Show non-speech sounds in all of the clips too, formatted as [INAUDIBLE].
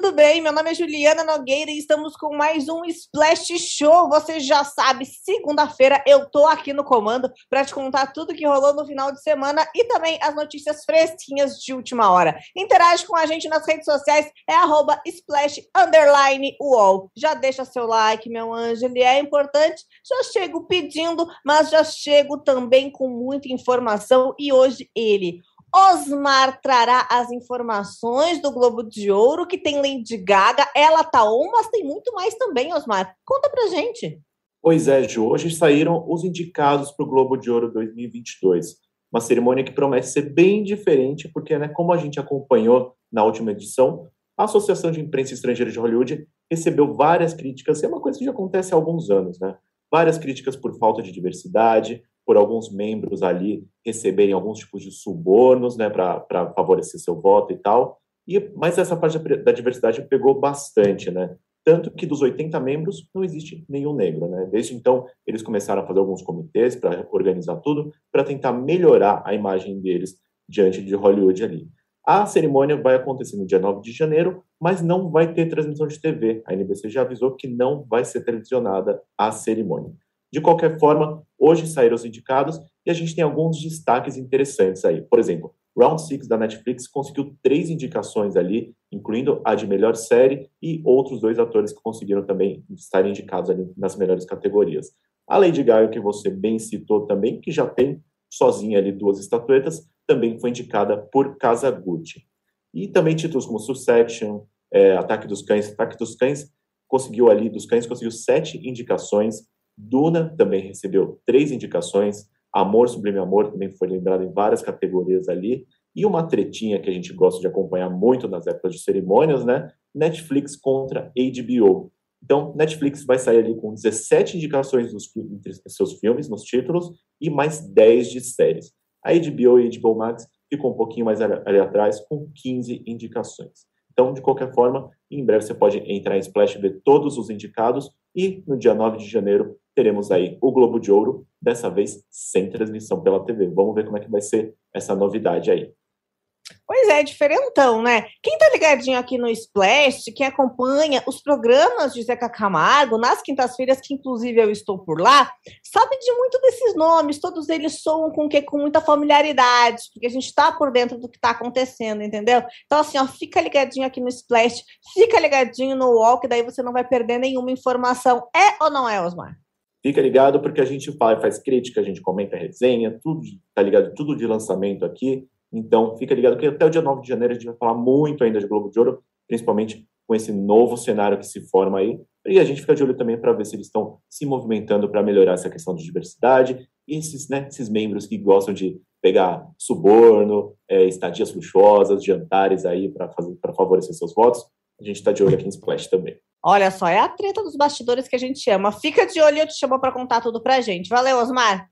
Tudo bem? Meu nome é Juliana Nogueira e estamos com mais um Splash Show. Você já sabe, segunda-feira eu tô aqui no comando para te contar tudo que rolou no final de semana e também as notícias fresquinhas de última hora. Interage com a gente nas redes sociais, é arroba splash underline. Já deixa seu like, meu anjo, ele é importante. Já chego pedindo, mas já chego também com muita informação e hoje ele, Osmar trará as informações do Globo de Ouro, que tem Lady Gaga, ela tá on, mas tem muito mais também, Osmar. Conta pra gente. Pois é, Ju, hoje saíram os indicados para o Globo de Ouro 2022. Uma cerimônia que promete ser bem diferente, porque, né, como a gente acompanhou na última edição, a Associação de Imprensa Estrangeira de Hollywood recebeu várias críticas, é uma coisa que já acontece há alguns anos, né? Várias críticas por falta de diversidade, por alguns membros ali receberem alguns tipos de subornos, né, para favorecer seu voto e tal. E, mas essa parte da diversidade pegou bastante, né? Tanto que dos 80 membros não existe nenhum negro, né? Desde então eles começaram a fazer alguns comitês para organizar tudo, para tentar melhorar a imagem deles diante de Hollywood ali. A cerimônia vai acontecer no dia 9 de janeiro, mas não vai ter transmissão de TV. A NBC já avisou que não vai ser televisionada a cerimônia. De qualquer forma, hoje saíram os indicados e a gente tem alguns destaques interessantes aí. Por exemplo, Round Six da Netflix conseguiu três indicações ali, incluindo a de melhor série e outros dois atores que conseguiram também estar indicados ali nas melhores categorias. A Lady Gaga, que você bem citou também, que já tem sozinha ali duas estatuetas, também foi indicada por Casa Gucci. E também títulos como Succession, é, Ataque dos Cães, Ataque dos Cães conseguiu ali, dos Cães conseguiu sete indicações, Duna também recebeu três indicações. Amor Sublime Amor também foi lembrado em várias categorias ali. E uma tretinha que a gente gosta de acompanhar muito nas épocas de cerimônias, né? Netflix contra HBO. Então, Netflix vai sair ali com 17 indicações dos, entre seus filmes, nos títulos, e mais 10 de séries. A HBO e a HBO Max ficou um pouquinho mais ali atrás, com 15 indicações. Então, de qualquer forma, em breve você pode entrar em Splash e ver todos os indicados, e no dia 9 de janeiro teremos aí o Globo de Ouro, dessa vez sem transmissão pela TV. Vamos ver como é que vai ser essa novidade aí. Pois é, diferentão, né? Quem tá ligadinho aqui no Splash, que acompanha os programas de Zeca Camargo, nas quintas-feiras, que inclusive eu estou por lá, sabe de muito desses nomes, todos eles soam com que com muita familiaridade, porque a gente tá por dentro do que tá acontecendo, entendeu? Então, assim, ó, fica ligadinho aqui no Splash, fica ligadinho no Walk, daí você não vai perder nenhuma informação. É ou não é, Osmar? Fica ligado porque a gente fala, faz crítica, a gente comenta resenha, tudo, tá ligado? Tudo de lançamento aqui. Então, fica ligado que até o dia 9 de janeiro a gente vai falar muito ainda de Globo de Ouro, principalmente com esse novo cenário que se forma aí. E a gente fica de olho também para ver se eles estão se movimentando para melhorar essa questão de diversidade e esses, né, esses membros que gostam de pegar suborno, é, estadias luxuosas, jantares aí para favorecer seus votos. A gente está de olho aqui em Splash também. Olha só, é a treta dos bastidores que a gente chama. Fica de olho e eu te chamo para contar tudo pra gente. Valeu, Osmar.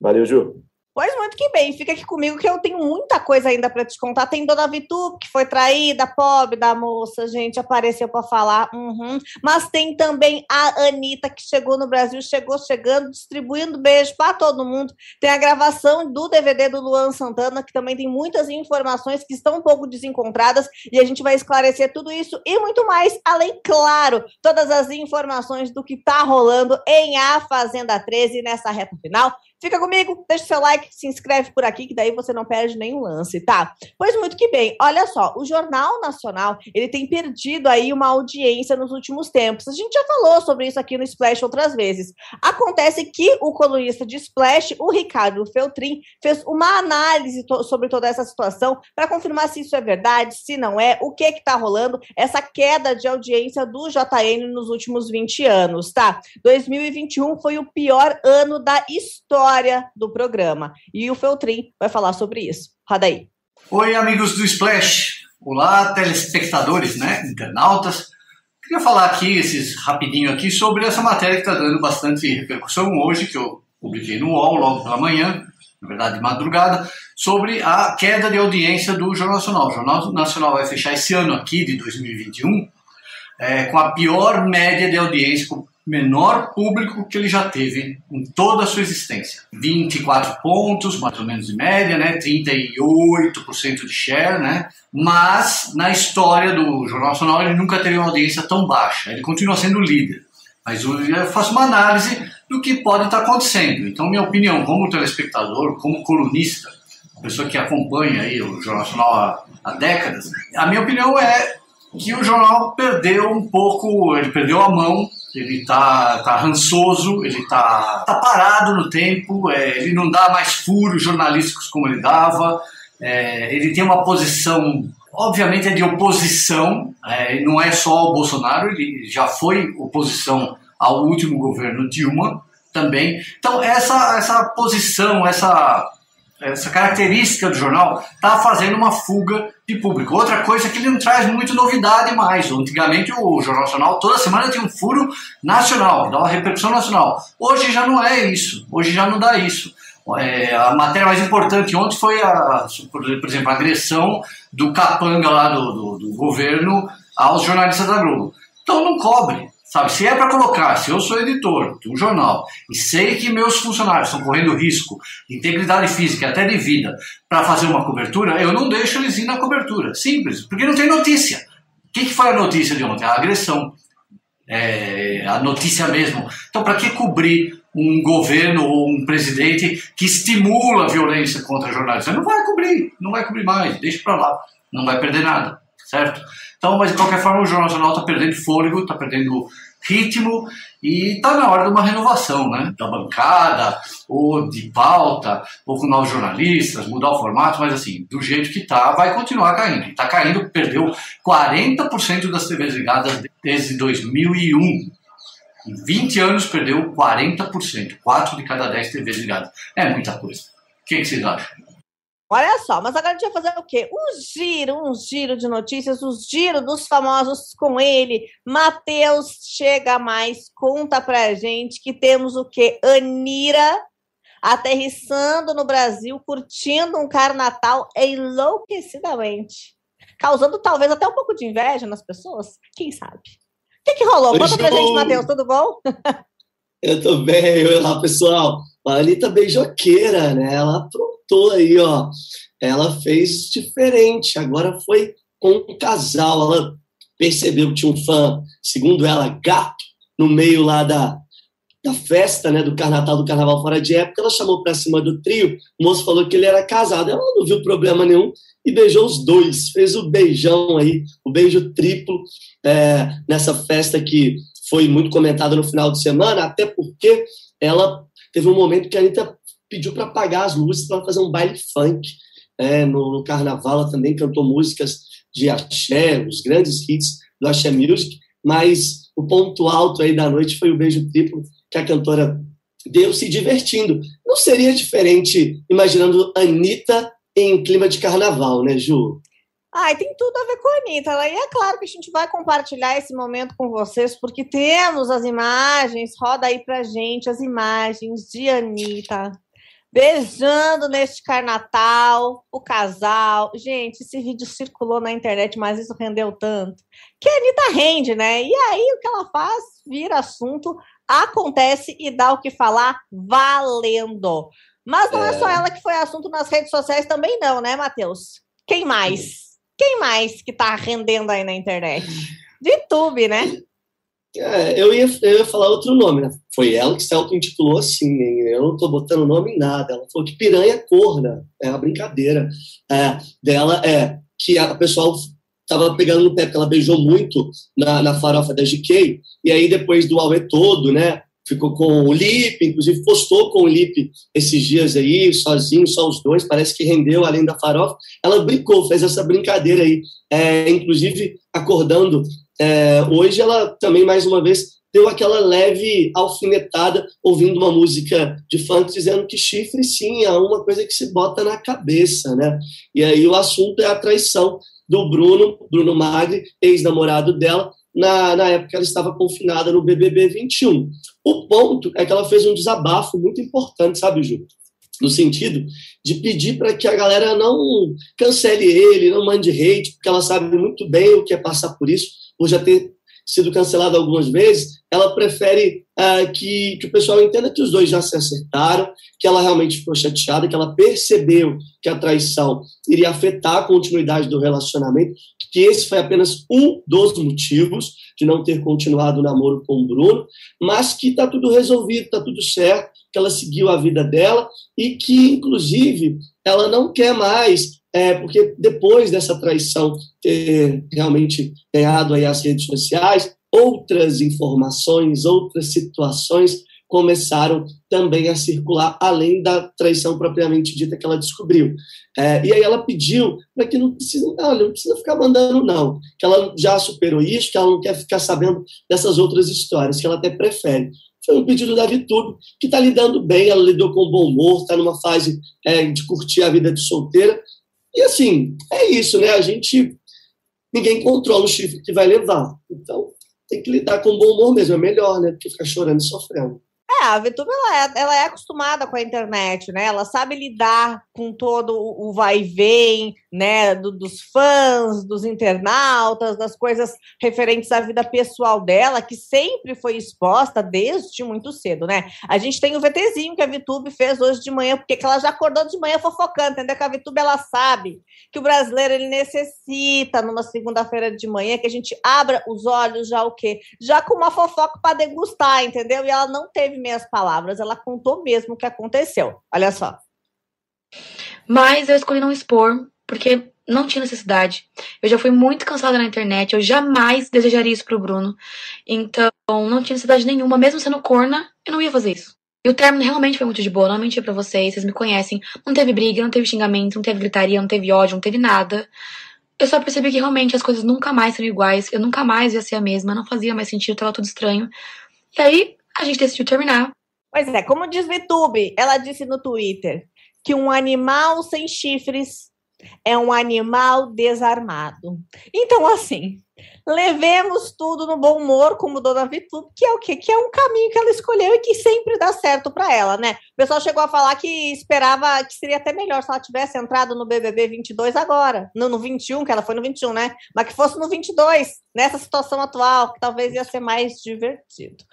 Valeu, Ju. Pois muito que bem, fica aqui comigo que eu tenho muita coisa ainda para te contar. Tem Dona Vitu, que foi traída, pobre da moça, gente, apareceu para falar. Uhum. Mas tem também a Anitta, que chegou no Brasil, chegou chegando, distribuindo beijo para todo mundo. Tem a gravação do DVD do Luan Santana, que também tem muitas informações que estão um pouco desencontradas, e a gente vai esclarecer tudo isso e muito mais, além, claro, todas as informações do que tá rolando em A Fazenda 13 nessa reta final. Fica comigo, deixa seu like, se inscreve por aqui, que daí você não perde nenhum lance, tá? Pois muito que bem. Olha só, o Jornal Nacional, ele tem perdido aí uma audiência nos últimos tempos. A gente já falou sobre isso aqui no Splash outras vezes. Acontece que o colunista de Splash, o Ricardo Feltrin, fez uma análise to sobre toda essa situação para confirmar se isso é verdade, se não é, o que que tá rolando, essa queda de audiência do JN nos últimos 20 anos, tá? 2021 foi o pior ano da história história do programa. E o Feltrin vai falar sobre isso. Roda aí. Oi, amigos do Splash. Olá, telespectadores, né? Internautas. Queria falar aqui, esses rapidinho aqui, sobre essa matéria que está dando bastante repercussão hoje, que eu publiquei no UOL logo pela manhã, na verdade de madrugada, sobre a queda de audiência do Jornal Nacional. O Jornal Nacional vai fechar esse ano aqui, de 2021, é, com a pior média de audiência menor público que ele já teve em toda a sua existência. 24 pontos, mais ou menos de média, né? 38% de share, né? Mas na história do Jornal Nacional ele nunca teve uma audiência tão baixa. Ele continua sendo líder. Mas eu faço uma análise do que pode estar acontecendo. Então, minha opinião, como telespectador, como colunista, pessoa que acompanha aí o Jornal Nacional há, há décadas, a minha opinião é que o jornal perdeu um pouco, ele perdeu a mão ele tá, tá rançoso, ele tá, tá parado no tempo, é, ele não dá mais furos jornalísticos como ele dava, é, ele tem uma posição, obviamente é de oposição, é, não é só o Bolsonaro, ele já foi oposição ao último governo Dilma também. Então essa, essa posição, essa essa característica do jornal está fazendo uma fuga de público. Outra coisa é que ele não traz muito novidade mais. Antigamente o Jornal Nacional toda semana tinha um furo nacional, dava uma repercussão nacional. Hoje já não é isso. Hoje já não dá isso. É, a matéria mais importante ontem foi, a, por exemplo, a agressão do capanga lá do, do, do governo aos jornalistas da Globo. Então não cobre. Sabe, se é para colocar, se eu sou editor de um jornal e sei que meus funcionários estão correndo risco de integridade física e até de vida para fazer uma cobertura, eu não deixo eles ir na cobertura. Simples, porque não tem notícia. O que, que foi a notícia de ontem? A agressão. É, a notícia mesmo. Então, para que cobrir um governo ou um presidente que estimula a violência contra jornalistas? Não vai cobrir, não vai cobrir mais, deixa para lá, não vai perder nada, certo? Então, mas de qualquer forma, o Jornal Nacional está perdendo fôlego, está perdendo ritmo e está na hora de uma renovação, né? Da bancada, ou de pauta, ou com novos jornalistas, mudar o formato, mas assim, do jeito que está, vai continuar caindo. Está caindo, perdeu 40% das TVs ligadas desde 2001. Em 20 anos perdeu 40%, 4 de cada 10 TVs ligadas. É muita coisa. O que, que vocês acham? Olha só, mas agora a gente vai fazer o quê? Um giro, um giro de notícias, o um giro dos famosos com ele. Matheus, chega mais, conta pra gente que temos o quê? Anira aterrissando no Brasil, curtindo um carnatal enlouquecidamente. Causando talvez até um pouco de inveja nas pessoas. Quem sabe? O que, que rolou? Conta pra gente, Matheus, tudo bom? [LAUGHS] Eu tô bem, olá pessoal. A Anitta beijoqueira, né? Ela aprontou aí, ó. Ela fez diferente. Agora foi com um casal. Ela percebeu que tinha um fã, segundo ela, gato, no meio lá da, da festa, né? Do carnaval, do carnaval fora de época. Ela chamou pra cima do trio. O moço falou que ele era casado. Ela não viu problema nenhum e beijou os dois. Fez o beijão aí, o beijo triplo é, nessa festa que foi muito comentada no final de semana, até porque ela teve um momento que a Anitta pediu para apagar as luzes para fazer um baile funk. É, no, no, carnaval ela também cantou músicas de axé, os grandes hits do axé music, mas o ponto alto aí da noite foi o beijo triplo que a cantora deu se divertindo. Não seria diferente imaginando Anitta em clima de carnaval, né, Ju? Ai, tem tudo a ver com a Anitta. E é claro que a gente vai compartilhar esse momento com vocês, porque temos as imagens, roda aí pra gente as imagens de Anitta beijando neste carnatal o casal. Gente, esse vídeo circulou na internet, mas isso rendeu tanto. Que a Anitta rende, né? E aí o que ela faz vira assunto, acontece e dá o que falar valendo. Mas não é, é só ela que foi assunto nas redes sociais também não, né, Matheus? Quem mais? Quem mais que tá rendendo aí na internet? De YouTube, né? É, eu, ia, eu ia falar outro nome, né? Foi ela que se auto-intitulou assim, hein? eu não tô botando nome em nada. Ela falou que piranha corna, é uma brincadeira é, dela, é que a pessoal tava pegando no pé, porque ela beijou muito na, na farofa da GK, e aí depois do Aue todo, né, ficou com o Lipe, inclusive postou com o Lipe esses dias aí, sozinho, só os dois, parece que rendeu além da farofa. Ela brincou, fez essa brincadeira aí, é, inclusive acordando. É, hoje ela também, mais uma vez, deu aquela leve alfinetada ouvindo uma música de funk dizendo que chifre sim é uma coisa que se bota na cabeça, né? E aí o assunto é a traição do Bruno, Bruno Magri, ex-namorado dela, na, na época ela estava confinada no BBB 21. O ponto é que ela fez um desabafo muito importante, sabe, Ju? No sentido de pedir para que a galera não cancele ele, não mande hate, porque ela sabe muito bem o que é passar por isso, por já ter sido cancelada algumas vezes, ela prefere uh, que, que o pessoal entenda que os dois já se acertaram, que ela realmente ficou chateada, que ela percebeu que a traição iria afetar a continuidade do relacionamento, que esse foi apenas um dos motivos de não ter continuado o namoro com o Bruno, mas que está tudo resolvido, está tudo certo, que ela seguiu a vida dela e que, inclusive, ela não quer mais é, porque depois dessa traição ter realmente ganhado aí as redes sociais, outras informações, outras situações começaram também a circular, além da traição propriamente dita que ela descobriu. É, e aí ela pediu para que não precisa, não, não precisa ficar mandando, não, que ela já superou isso, que ela não quer ficar sabendo dessas outras histórias, que ela até prefere. Foi um pedido da VTube, que está lidando bem, ela lidou com bom humor, está numa fase é, de curtir a vida de solteira, e assim, é isso, né? A gente. Ninguém controla o chifre que vai levar. Então, tem que lidar com bom humor mesmo. É melhor, né? Do que ficar chorando e sofrendo. A VTube ela é, ela é acostumada com a internet, né? Ela sabe lidar com todo o vai e vem, né? Do, dos fãs, dos internautas, das coisas referentes à vida pessoal dela, que sempre foi exposta desde muito cedo, né? A gente tem o VTzinho que a VTube fez hoje de manhã, porque ela já acordou de manhã fofocando, entendeu? Que a VTube ela sabe que o brasileiro ele necessita numa segunda-feira de manhã que a gente abra os olhos já o quê? Já com uma fofoca para degustar, entendeu? E ela não teve meias palavras, ela contou mesmo o que aconteceu. Olha só. Mas eu escolhi não expor, porque não tinha necessidade. Eu já fui muito cansada na internet, eu jamais desejaria isso pro Bruno. Então, não tinha necessidade nenhuma, mesmo sendo corna, eu não ia fazer isso. E o término realmente foi muito de boa, não menti pra vocês, vocês me conhecem. Não teve briga, não teve xingamento, não teve gritaria, não teve ódio, não teve nada. Eu só percebi que realmente as coisas nunca mais seriam iguais, eu nunca mais ia ser a mesma, não fazia mais sentido, tava tudo estranho. E aí, a gente decidiu terminar. Pois é, como diz VTube, ela disse no Twitter que um animal sem chifres é um animal desarmado. Então, assim, levemos tudo no bom humor, como Dona Vitube, que é o quê? Que é um caminho que ela escolheu e que sempre dá certo para ela, né? O pessoal chegou a falar que esperava que seria até melhor se ela tivesse entrado no BBB 22 agora, não no 21, que ela foi no 21, né? Mas que fosse no 22, nessa situação atual, que talvez ia ser mais divertido.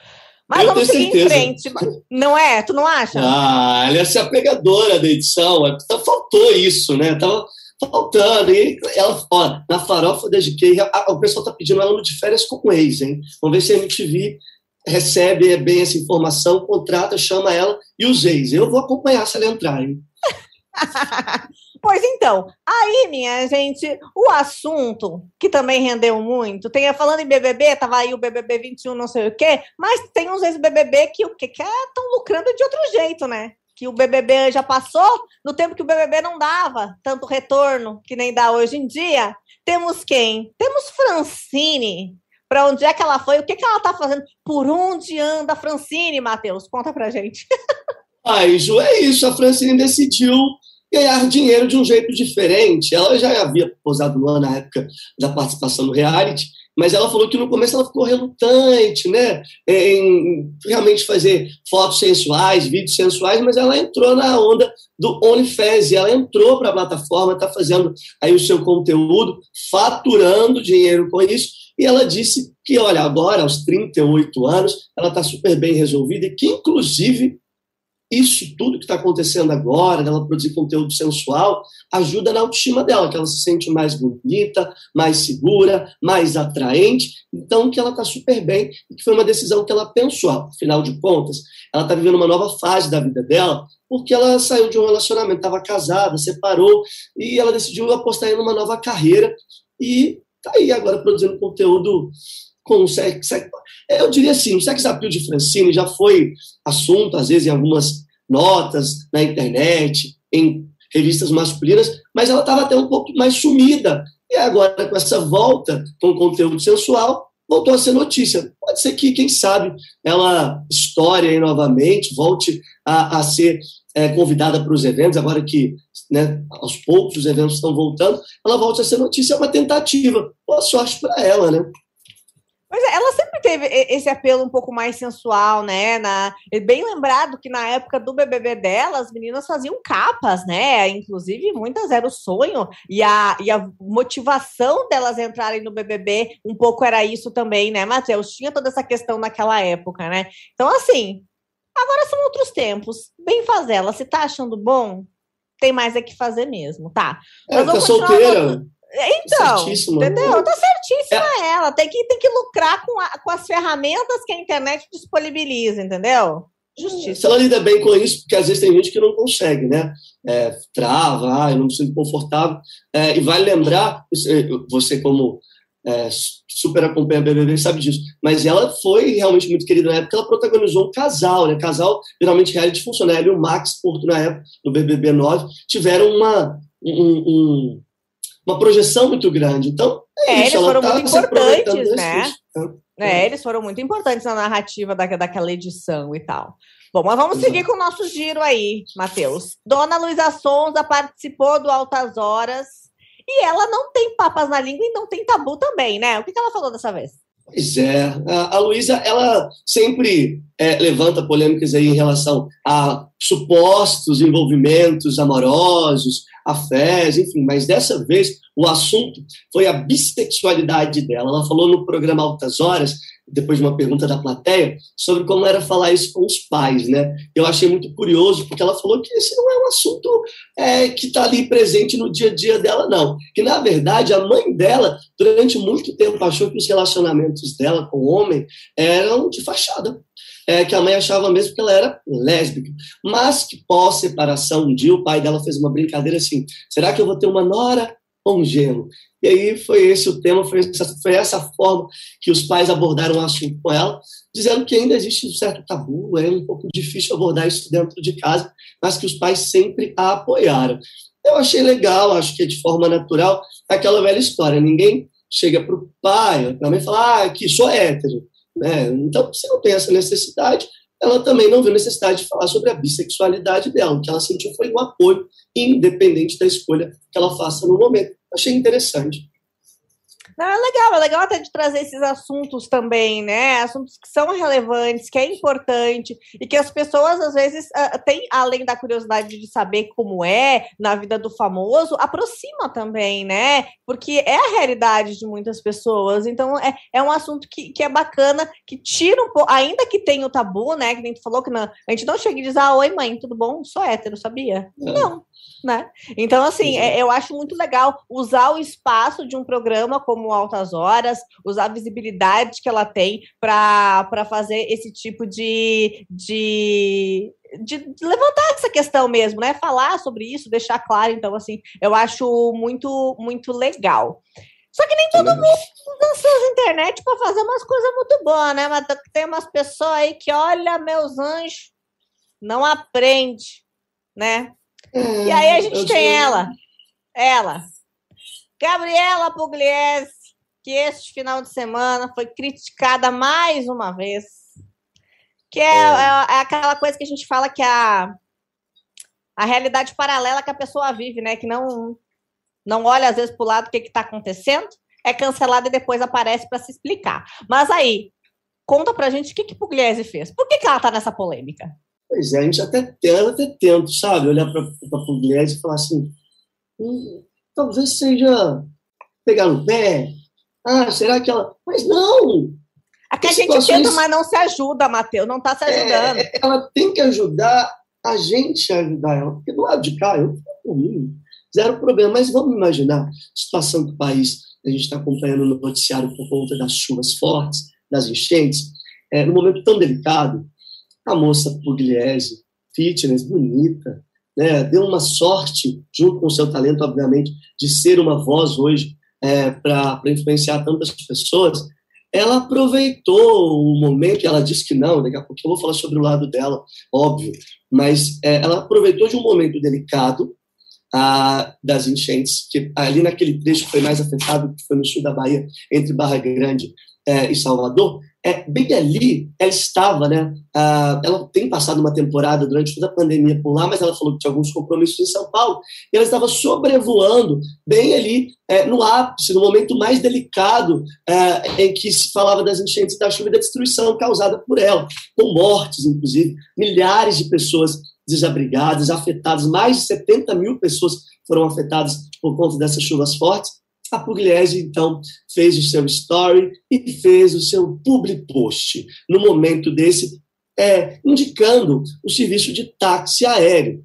Mas eu vamos seguir certeza. em frente. Não é? Tu não acha? Ah, ela é essa pegadora da edição. Tá, faltou isso, né? Tava faltando. E ela, ó, na farofa da GK, o pessoal tá pedindo ela no de férias com o ex, hein? Vamos ver se a MTV recebe bem essa informação, contrata, chama ela e os ex. Eu vou acompanhar se ela entrar, hein? [LAUGHS] Pois então, aí, minha gente, o assunto que também rendeu muito, tem falando em BBB, tava aí o BBB 21, não sei o quê, mas tem uns ex-BBB que o que que estão é, lucrando de outro jeito, né? Que o BBB já passou no tempo que o BBB não dava tanto retorno que nem dá hoje em dia. Temos quem? Temos Francine. Para onde é que ela foi? O que que ela tá fazendo? Por onde anda a Francine, Matheus? Conta pra gente. Ai, [LAUGHS] Ju, é isso. A Francine decidiu ganhar dinheiro de um jeito diferente. Ela já havia posado lá na época da participação no reality, mas ela falou que no começo ela ficou relutante, né, em realmente fazer fotos sensuais, vídeos sensuais, mas ela entrou na onda do OnlyFans, ela entrou para a plataforma, está fazendo aí o seu conteúdo, faturando dinheiro com isso, e ela disse que, olha, agora, aos 38 anos, ela está super bem resolvida e que, inclusive, isso tudo que está acontecendo agora, dela produzir conteúdo sensual, ajuda na autoestima dela, que ela se sente mais bonita, mais segura, mais atraente. Então, que ela está super bem e que foi uma decisão que ela pensou. Afinal de contas, ela está vivendo uma nova fase da vida dela, porque ela saiu de um relacionamento, estava casada, separou, e ela decidiu apostar em uma nova carreira e está aí agora produzindo conteúdo com o sex, sex, eu diria assim, o sex appeal de Francine já foi assunto, às vezes, em algumas notas na internet, em revistas masculinas, mas ela estava até um pouco mais sumida. E agora, com essa volta com conteúdo sensual, voltou a ser notícia. Pode ser que, quem sabe, ela aí novamente, volte a, a ser é, convidada para os eventos, agora que né, aos poucos os eventos estão voltando, ela volte a ser notícia, é uma tentativa. Boa sorte para ela, né? Pois é, ela sempre teve esse apelo um pouco mais sensual, né? Na, bem lembrado que na época do BBB dela, as meninas faziam capas, né? Inclusive, muitas era o sonho, e a, e a motivação delas entrarem no BBB um pouco era isso também, né, Matheus? Tinha toda essa questão naquela época, né? Então, assim, agora são outros tempos. Bem fazê-la. Se tá achando bom, tem mais é que fazer mesmo, tá? É, tá solteira. Então, entendeu? Tá certíssima é. ela. Tem que, tem que lucrar com, a, com as ferramentas que a internet disponibiliza, entendeu? Justiça. Se ela lida bem com isso, porque às vezes tem gente que não consegue, né? É, trava, ah, eu não me sinto confortável. É, e vai lembrar, você como é, super acompanha a BBB sabe disso, mas ela foi realmente muito querida na época, ela protagonizou um casal, né? Casal, geralmente reality funciona. Ela e o Max Porto, na época, no BBB 9, tiveram uma, um, um uma projeção muito grande. Então, é, é isso, eles foram tá muito importantes, né? É, eles foram muito importantes na narrativa da, daquela edição e tal. Bom, mas vamos Exato. seguir com o nosso giro aí, Matheus. Dona Luísa Sonza participou do Altas Horas e ela não tem papas na língua e não tem tabu também, né? O que, que ela falou dessa vez? Pois é, a, a Luísa, ela sempre é, levanta polêmicas aí em relação a supostos envolvimentos amorosos, afés, enfim, mas dessa vez o assunto foi a bissexualidade dela. Ela falou no programa Altas Horas, depois de uma pergunta da plateia, sobre como era falar isso com os pais, né? Eu achei muito curioso, porque ela falou que esse não é um assunto é, que está ali presente no dia a dia dela, não. Que, na verdade, a mãe dela, durante muito tempo, achou que os relacionamentos dela com o homem eram de fachada é, que a mãe achava mesmo que ela era lésbica. Mas que pós-separação, um dia o pai dela fez uma brincadeira assim: será que eu vou ter uma nora ou um? E aí foi esse o tema, foi essa, foi essa forma que os pais abordaram o assunto com ela, dizendo que ainda existe um certo tabu, é um pouco difícil abordar isso dentro de casa, mas que os pais sempre a apoiaram. Eu achei legal, acho que de forma natural, aquela velha história, ninguém chega para o pai, para mim e fala, ah, que sou hétero. Né? Então, se não tem essa necessidade, ela também não viu necessidade de falar sobre a bissexualidade dela. O que ela sentiu foi um apoio, independente da escolha que ela faça no momento. Achei interessante. Não, é legal, é legal até de trazer esses assuntos também, né? Assuntos que são relevantes, que é importante e que as pessoas às vezes uh, têm, além da curiosidade de saber como é na vida do famoso, aproxima também, né? Porque é a realidade de muitas pessoas. Então é, é um assunto que, que é bacana, que tira um pouco, ainda que tenha o tabu, né? Que nem tu falou que não, a gente não chega e diz, ah, oi mãe, tudo bom? Sou hétero, sabia? É. Não né? Então, assim, é, eu acho muito legal usar o espaço de um programa como Altas Horas, usar a visibilidade que ela tem para fazer esse tipo de, de, de, levantar essa questão mesmo, né? Falar sobre isso, deixar claro. Então, assim, eu acho muito, muito legal. Só que nem todo mundo dançou na internet para fazer umas coisas muito boas, né? Mas tem umas pessoas aí que, olha, meus anjos, não aprende, né? e aí a gente tem ela, ela, Gabriela Pugliese, que este final de semana foi criticada mais uma vez. Que é, é. é, é aquela coisa que a gente fala que a, a realidade paralela que a pessoa vive, né? Que não, não olha às vezes para o lado o que está acontecendo, é cancelada e depois aparece para se explicar. Mas aí, conta pra gente o que, que Pugliese fez. Por que, que ela está nessa polêmica? Pois é, a gente até, eu até tento, sabe, olhar para a Pugliese e falar assim, hum, talvez seja pegar no pé, ah, será que ela... Mas não! Aqui a gente tenta, mas não se ajuda, Matheus, não está se ajudando. É, ela tem que ajudar a gente a ajudar ela, porque do lado de cá, eu por mim, zero problema, mas vamos imaginar a situação do país, a gente está acompanhando no noticiário por conta das chuvas fortes, das enchentes, é, num momento tão delicado, a moça Pugliese, fitness, bonita, né, deu uma sorte, junto com o seu talento, obviamente, de ser uma voz hoje é, para influenciar tantas pessoas. Ela aproveitou o momento, e ela disse que não, daqui a pouco eu vou falar sobre o lado dela, óbvio, mas é, ela aproveitou de um momento delicado a, das enchentes, que ali naquele trecho foi mais afetado, que foi no sul da Bahia, entre Barra Grande é, e Salvador, é, bem ali, ela estava, né? Ela tem passado uma temporada durante toda a pandemia por lá, mas ela falou que tinha alguns compromissos em São Paulo, e ela estava sobrevoando bem ali é, no ápice, no momento mais delicado é, em que se falava das enchentes da chuva e da destruição causada por ela, com mortes, inclusive, milhares de pessoas desabrigadas, afetadas, mais de 70 mil pessoas foram afetadas por conta dessas chuvas fortes. A Pugliese, então, fez o seu story e fez o seu public post. No momento desse, é, indicando o serviço de táxi aéreo,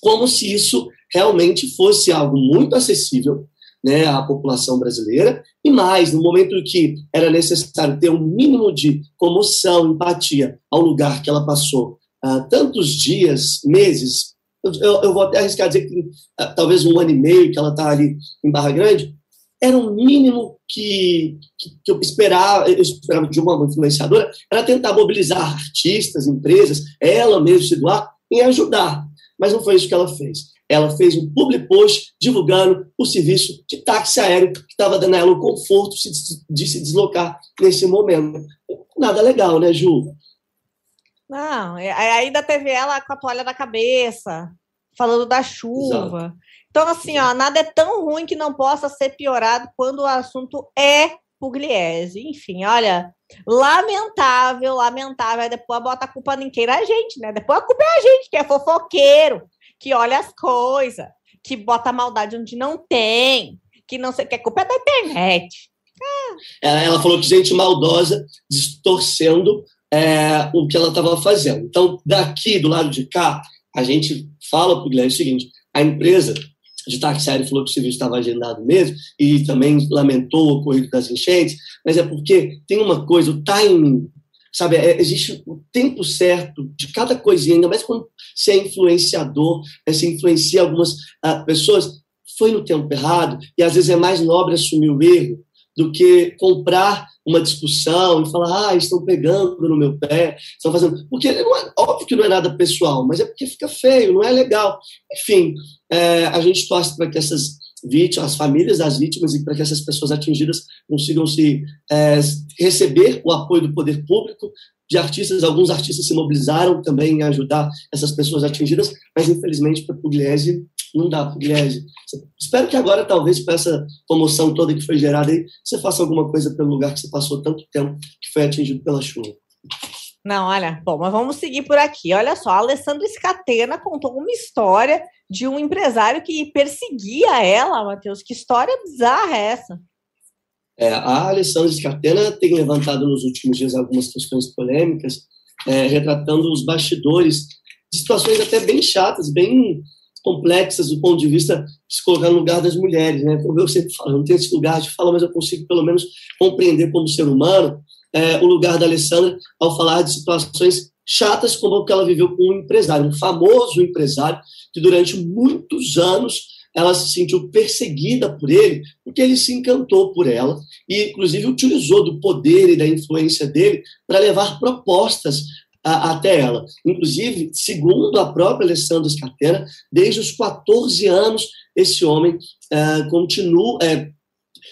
como se isso realmente fosse algo muito acessível né, à população brasileira, e mais, no momento em que era necessário ter um mínimo de comoção, empatia ao lugar que ela passou uh, tantos dias, meses, eu, eu, vou até arriscar dizer que uh, talvez um ano e meio que ela está ali em Barra Grande, era o mínimo que, que, que, eu esperava, eu esperava de uma influenciadora, era tentar mobilizar artistas, empresas, ela mesma se doar, em ajudar. Mas não foi isso que ela fez. Ela fez um public post divulgando o serviço de táxi aéreo que estava dando a ela o conforto de se deslocar nesse momento. Nada legal, né, Ju? Não, é, ainda teve ela com a toalha na cabeça, falando da chuva. Exato. Então, assim, ó, nada é tão ruim que não possa ser piorado quando o assunto é Pugliese. Enfim, olha, lamentável, lamentável. Aí depois bota a culpa em quem? A gente, né? Depois a culpa é a gente, que é fofoqueiro, que olha as coisas, que bota maldade onde não tem, que não sei, que a culpa é da internet. É. Ela falou que gente maldosa distorcendo é, o que ela estava fazendo. Então, daqui, do lado de cá, a gente fala para o Guilherme o seguinte: a empresa de aéreo falou que o serviço estava agendado mesmo e também lamentou o ocorrido das enchentes, mas é porque tem uma coisa, o timing, sabe? É, existe o tempo certo de cada coisinha, ainda mais quando você é influenciador, né, você influencia algumas ah, pessoas, foi no tempo errado e às vezes é mais nobre assumir o erro do que comprar uma discussão e falar, ah, estão pegando no meu pé, estão fazendo. Porque é, óbvio que não é nada pessoal, mas é porque fica feio, não é legal. Enfim, é, a gente torce para que essas vítimas, as famílias das vítimas e para que essas pessoas atingidas consigam se é, receber o apoio do poder público, de artistas, alguns artistas se mobilizaram também em ajudar essas pessoas atingidas, mas infelizmente para Pugliese não dá, Pugliese. Espero que agora, talvez, com essa comoção toda que foi gerada aí, você faça alguma coisa pelo lugar que você passou tanto tempo que foi atingido pela chuva. Não, olha, bom, mas vamos seguir por aqui. Olha só, a Alessandra Scatena contou uma história de um empresário que perseguia ela, Matheus. Que história bizarra é essa? É, a Alessandra Scatena tem levantado nos últimos dias algumas questões polêmicas, é, retratando os bastidores de situações até bem chatas, bem complexas do ponto de vista de se colocar no lugar das mulheres, né? Como eu sempre falo, eu não tenho esse lugar de fala, mas eu consigo pelo menos compreender como ser humano é, o lugar da Alessandra ao falar de situações chatas como o que ela viveu com um empresário, um famoso empresário que durante muitos anos ela se sentiu perseguida por ele porque ele se encantou por ela e inclusive utilizou do poder e da influência dele para levar propostas a, até ela. Inclusive, segundo a própria Alessandra Scatena, desde os 14 anos, esse homem uh, continua, uh,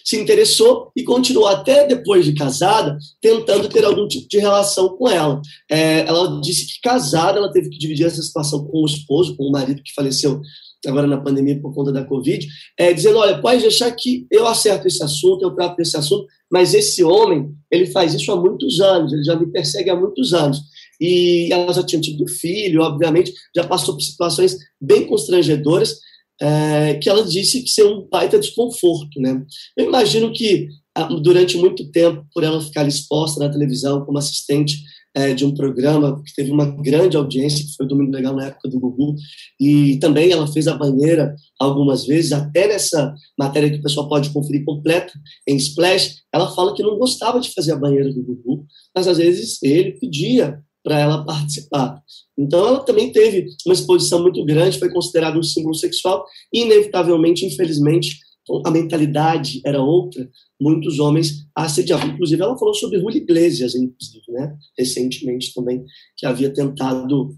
se interessou e continuou até depois de casada, tentando ter algum tipo de relação com ela. É, ela disse que casada, ela teve que dividir essa situação com o esposo, com o marido que faleceu agora na pandemia por conta da Covid, é, dizendo, olha, pode deixar que eu acerto esse assunto, eu trato desse assunto, mas esse homem, ele faz isso há muitos anos, ele já me persegue há muitos anos e ela já tinha tido filho, obviamente, já passou por situações bem constrangedoras, é, que ela disse que ser um baita desconforto, né? Eu imagino que ah, durante muito tempo, por ela ficar exposta na televisão como assistente é, de um programa que teve uma grande audiência, que foi o Domingo Legal na época do Gugu, e também ela fez a banheira algumas vezes, até nessa matéria que o pessoal pode conferir completa em Splash, ela fala que não gostava de fazer a banheira do Gugu, mas às vezes ele pedia para ela participar. Então, ela também teve uma exposição muito grande, foi considerada um símbolo sexual, e, inevitavelmente, infelizmente, a mentalidade era outra. Muitos homens assediavam. Inclusive, ela falou sobre Julio Iglesias, inclusive, né? recentemente também, que havia tentado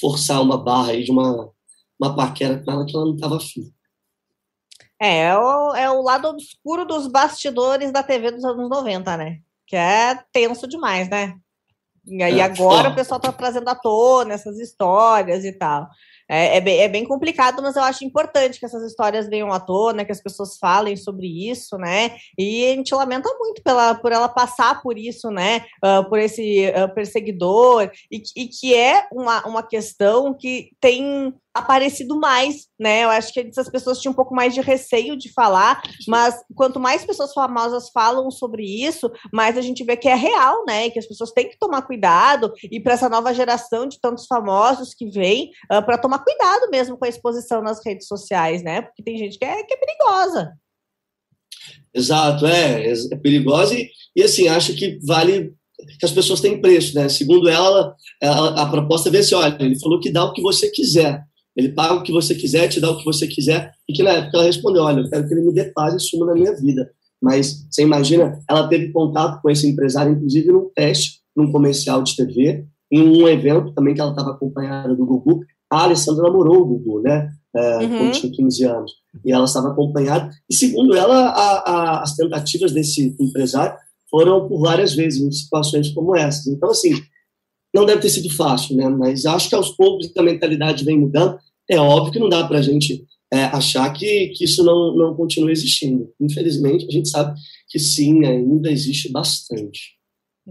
forçar uma barra aí de uma, uma paquera com ela que ela não estava afim. É, é o, é o lado obscuro dos bastidores da TV dos anos 90, né? que é tenso demais, né? E aí é. agora o pessoal está trazendo à tona essas histórias e tal. É, é, bem, é bem complicado, mas eu acho importante que essas histórias venham à tona, que as pessoas falem sobre isso, né? E a gente lamenta muito pela, por ela passar por isso, né? Uh, por esse uh, perseguidor, e, e que é uma, uma questão que tem aparecido mais, né? Eu acho que essas pessoas tinham um pouco mais de receio de falar, mas quanto mais pessoas famosas falam sobre isso, mais a gente vê que é real, né? E que as pessoas têm que tomar cuidado e para essa nova geração de tantos famosos que vem, uh, ah, para tomar cuidado mesmo com a exposição nas redes sociais, né? Porque tem gente que é, que é perigosa. Exato, é, é perigosa e, e assim, acho que vale que as pessoas têm preço, né? Segundo ela, ela, a proposta é ver se, olha, ele falou que dá o que você quiser. Ele paga o que você quiser, te dá o que você quiser. E que na época ela respondeu: Olha, eu quero que ele me dê paz e suma na minha vida. Mas você imagina, ela teve contato com esse empresário, inclusive num teste, num comercial de TV, em um evento também que ela estava acompanhada do Gugu. A Alessandra namorou o Gugu, né? É, uhum. Quando tinha 15 anos. E ela estava acompanhada. E segundo ela, a, a, as tentativas desse empresário foram por várias vezes em situações como essas. Então, assim, não deve ter sido fácil, né? Mas acho que aos poucos a mentalidade vem mudando. É óbvio que não dá para a gente é, achar que, que isso não, não continua existindo. Infelizmente, a gente sabe que sim, ainda existe bastante.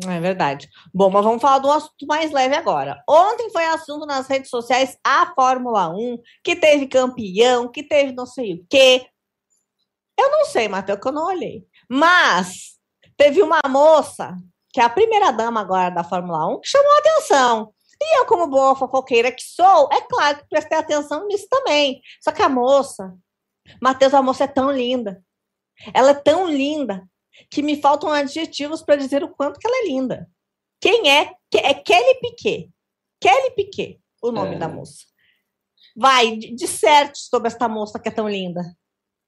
É verdade. Bom, mas vamos falar do assunto mais leve agora. Ontem foi assunto nas redes sociais a Fórmula 1, que teve campeão, que teve não sei o quê. Eu não sei, Matheus, que eu não olhei. Mas teve uma moça, que é a primeira dama agora da Fórmula 1, que chamou a atenção. E eu, como boa fofoqueira que sou, é claro que prestei atenção nisso também. Só que a moça, Matheus, a moça é tão linda. Ela é tão linda que me faltam adjetivos para dizer o quanto que ela é linda. Quem é? É Kelly Piquet. Kelly Piquet, o nome é. da moça. Vai, disserte sobre esta moça que é tão linda.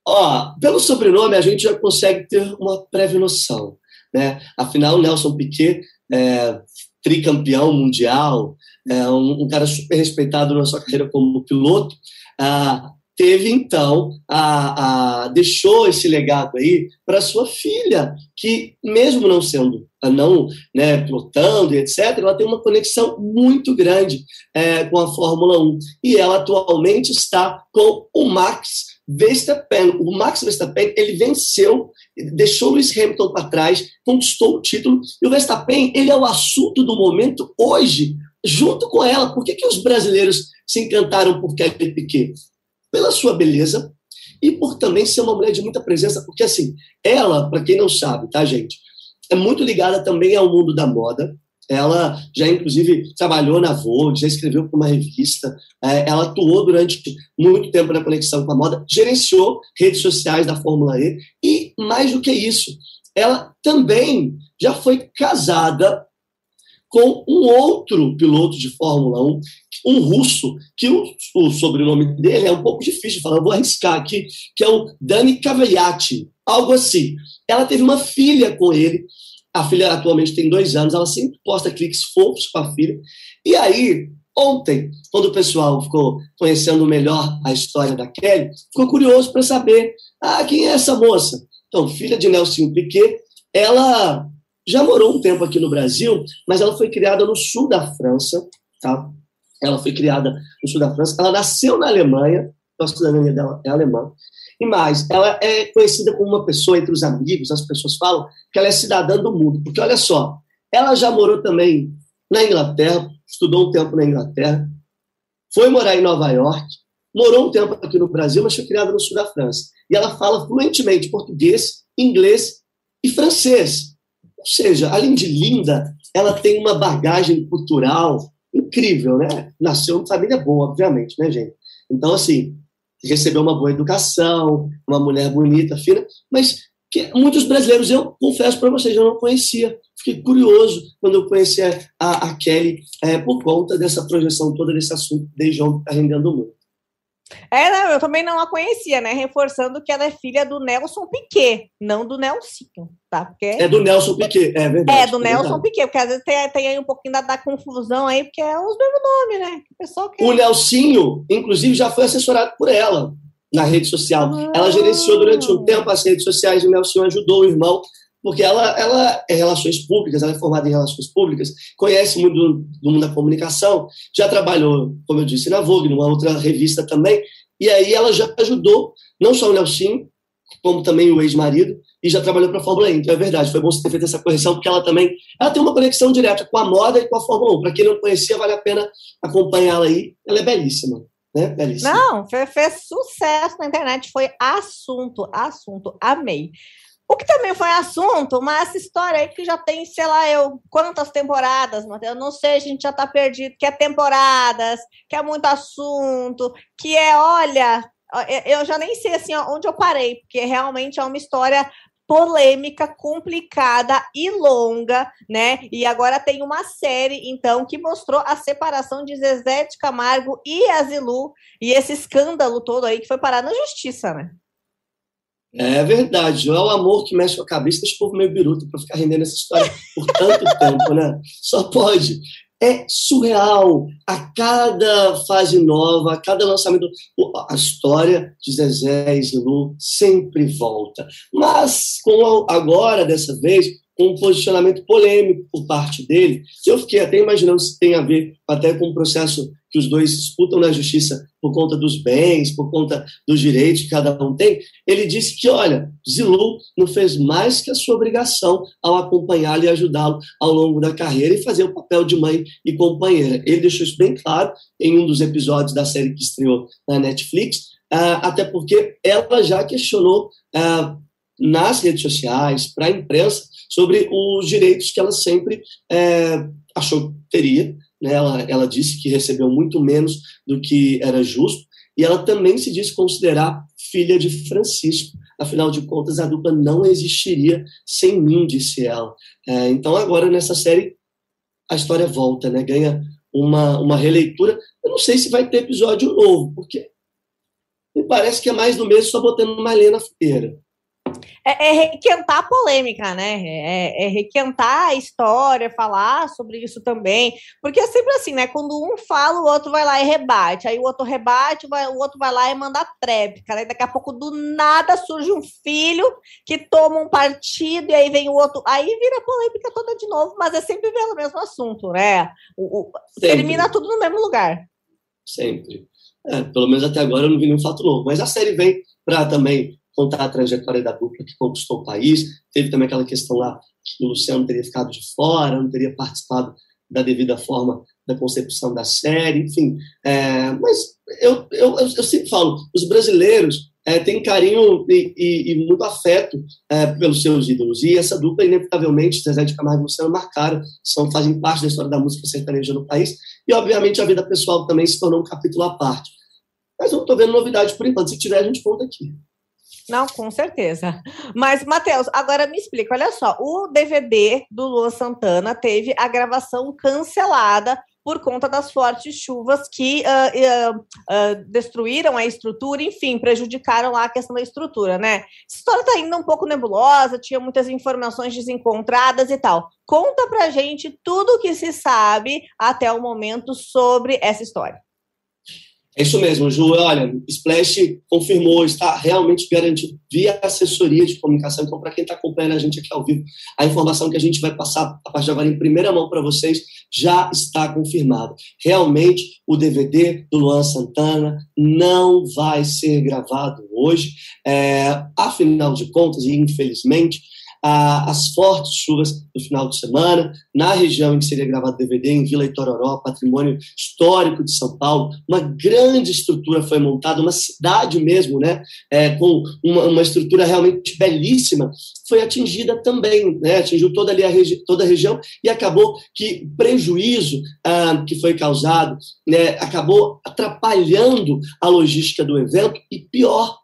Ó, pelo sobrenome a gente já consegue ter uma prévia noção, né? Afinal, Nelson Piquet é, tricampeão mundial, é, um, um, cara super respeitado na sua carreira como piloto, ah, teve então a, a, deixou esse legado aí para sua filha, que mesmo não sendo não né, pilotando e etc, ela tem uma conexão muito grande é, com a Fórmula 1 e ela atualmente está com o Max Verstappen. O Max Verstappen ele venceu deixou Lewis Hamilton para trás, conquistou o título, e o Verstappen, ele é o assunto do momento hoje, junto com ela. Por que, que os brasileiros se encantaram por Kelly Piquet? Pela sua beleza e por também ser uma mulher de muita presença, porque assim, ela, para quem não sabe, tá, gente, é muito ligada também ao mundo da moda, ela já, inclusive, trabalhou na Vogue, já escreveu para uma revista, é, ela atuou durante muito tempo na conexão com a moda, gerenciou redes sociais da Fórmula E e, mais do que isso, ela também já foi casada com um outro piloto de Fórmula 1, um russo, que o, o sobrenome dele é um pouco difícil de falar, vou arriscar aqui, que é o Dani Cavaliati, algo assim. Ela teve uma filha com ele, a filha atualmente tem dois anos, ela sempre posta cliques fofos com a filha. E aí, ontem, quando o pessoal ficou conhecendo melhor a história da Kelly, ficou curioso para saber ah, quem é essa moça. Então, filha de Nelson Piquet, ela já morou um tempo aqui no Brasil, mas ela foi criada no sul da França, tá? Ela foi criada no sul da França. Ela nasceu na Alemanha, a cidadania dela é alemã. E mais, ela é conhecida como uma pessoa entre os amigos, as pessoas falam que ela é cidadã do mundo. Porque olha só, ela já morou também na Inglaterra, estudou um tempo na Inglaterra, foi morar em Nova York, morou um tempo aqui no Brasil, mas foi criada no sul da França. E ela fala fluentemente português, inglês e francês. Ou seja, além de linda, ela tem uma bagagem cultural incrível, né? Nasceu em família boa, obviamente, né, gente? Então, assim, recebeu uma boa educação, uma mulher bonita, fina, mas que muitos brasileiros, eu confesso para vocês, eu não conhecia. Fiquei curioso quando eu conheci a, a Kelly é, por conta dessa projeção toda desse assunto desde ontem está rendendo muito. É, não, eu também não a conhecia, né? Reforçando que ela é filha do Nelson Piquet, não do Nelsinho, tá? Porque... É do Nelson Piquet, é verdade. É, do é Nelson verdade. Piquet, porque às vezes tem, tem aí um pouquinho da, da, confusão aí, porque é os mesmos nomes, né? O, pessoal que... o Nelsinho, inclusive, já foi assessorado por ela na rede social. Ah. Ela gerenciou durante um tempo as redes sociais, o Nelson ajudou o irmão porque ela, ela é relações públicas, ela é formada em relações públicas, conhece muito do, do mundo da comunicação, já trabalhou, como eu disse, na Vogue, numa outra revista também, e aí ela já ajudou não só o Nelson, como também o ex-marido, e já trabalhou para a Fórmula 1. Então é verdade, foi bom você ter feito essa correção, porque ela também ela tem uma conexão direta com a moda e com a Fórmula 1. Para quem não conhecia, vale a pena acompanhá-la aí. Ela é belíssima. Né? Belíssima. Não, fez, fez sucesso na internet, foi assunto, assunto, amei. O que também foi assunto, mas essa história aí que já tem, sei lá, eu, quantas temporadas, Matheus? Eu não sei, a gente já tá perdido, que é temporadas, que é muito assunto, que é, olha, eu já nem sei assim onde eu parei, porque realmente é uma história polêmica, complicada e longa, né? E agora tem uma série, então, que mostrou a separação de Zezé de Camargo e Azilu, e esse escândalo todo aí que foi parar na justiça, né? É verdade, é o amor que mexe com a cabeça, o povo meio biruta para ficar rendendo essa história por tanto [LAUGHS] tempo, né? Só pode. É surreal. A cada fase nova, a cada lançamento, a história de Zezé e Zilu sempre volta. Mas com agora, dessa vez, um posicionamento polêmico por parte dele. Eu fiquei até imaginando se tem a ver até com o processo que os dois disputam na justiça por conta dos bens, por conta dos direitos que cada um tem. Ele disse que, olha, Zilu não fez mais que a sua obrigação ao acompanhá-lo e ajudá-lo ao longo da carreira e fazer o papel de mãe e companheira. Ele deixou isso bem claro em um dos episódios da série que estreou na Netflix, uh, até porque ela já questionou uh, nas redes sociais, para a imprensa, sobre os direitos que ela sempre é, achou que teria. Né? Ela, ela disse que recebeu muito menos do que era justo, e ela também se diz considerar filha de Francisco. Afinal de contas, a dupla não existiria sem mim, disse ela. É, então, agora nessa série, a história volta, né? ganha uma, uma releitura. Eu não sei se vai ter episódio novo, porque me parece que é mais do mesmo, só botando uma lenha na é, é, requentar a polêmica, né? É, é, requentar a história, falar sobre isso também. Porque é sempre assim, né? Quando um fala, o outro vai lá e rebate. Aí o outro rebate, vai, o outro vai lá e manda tréplica. Aí daqui a pouco, do nada, surge um filho que toma um partido e aí vem o outro. Aí vira a polêmica toda de novo, mas é sempre pelo mesmo assunto, né? O, o termina tudo no mesmo lugar. Sempre. É, pelo menos até agora eu não vi nenhum fato novo. Mas a série vem para também contar a trajetória da dupla que conquistou o país. Teve também aquela questão lá que o Luciano teria ficado de fora, não teria participado da devida forma da concepção da série, enfim. É, mas eu, eu, eu, sempre falo, os brasileiros é, têm carinho e, e, e muito afeto é, pelos seus ídolos. E essa dupla, inevitavelmente, Zezé de Camargo e Luciano marcaram, são, fazem parte da história da música sertaneja no país. E, obviamente, a vida pessoal também se tornou um capítulo à parte. Mas eu não estou vendo novidade por enquanto. Se tiver, a gente conta aqui. Não, com certeza. Mas, Matheus, agora me explica, olha só, o DVD do Luan Santana teve a gravação cancelada por conta das fortes chuvas que uh, uh, uh, destruíram a estrutura, enfim, prejudicaram lá a questão da estrutura, né? Essa história tá ainda um pouco nebulosa, tinha muitas informações desencontradas e tal. Conta pra gente tudo o que se sabe até o momento sobre essa história. É isso mesmo, Ju. Olha, Splash confirmou, está realmente garantido via assessoria de comunicação. Então, para quem está acompanhando a gente aqui ao vivo, a informação que a gente vai passar a partir de agora em primeira mão para vocês já está confirmada. Realmente, o DVD do Luan Santana não vai ser gravado hoje. É, afinal de contas, e infelizmente, as fortes chuvas do final de semana, na região em que seria gravado o DVD, em Vila Itororó, patrimônio histórico de São Paulo. Uma grande estrutura foi montada, uma cidade mesmo, né, é, com uma, uma, estrutura realmente belíssima, foi atingida também, né, atingiu toda, ali a toda a região e acabou que o prejuízo ah, que foi causado né, acabou atrapalhando a logística do evento e pior,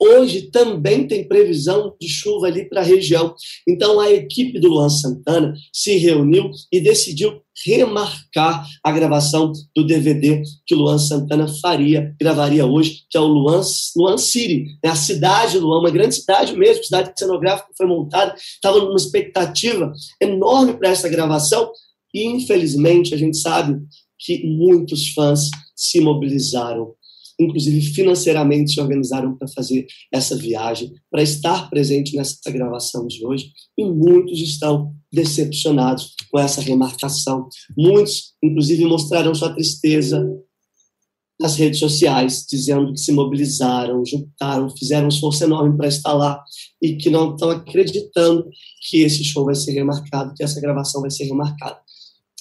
Hoje também tem previsão de chuva ali para a região. Então a equipe do Luan Santana se reuniu e decidiu remarcar a gravação do DVD que Luan Santana faria, gravaria hoje, que é o Luan, Luan City, é a cidade do Luan, uma grande cidade mesmo, cidade cenográfica foi montada, estava numa expectativa enorme para essa gravação e infelizmente a gente sabe que muitos fãs se mobilizaram inclusive financeiramente se organizaram para fazer essa viagem, para estar presente nessa gravação de hoje, e muitos estão decepcionados com essa remarcação. Muitos, inclusive, mostraram sua tristeza nas redes sociais, dizendo que se mobilizaram, juntaram, fizeram um esforço enorme para estar lá e que não estão acreditando que esse show vai ser remarcado, que essa gravação vai ser remarcada.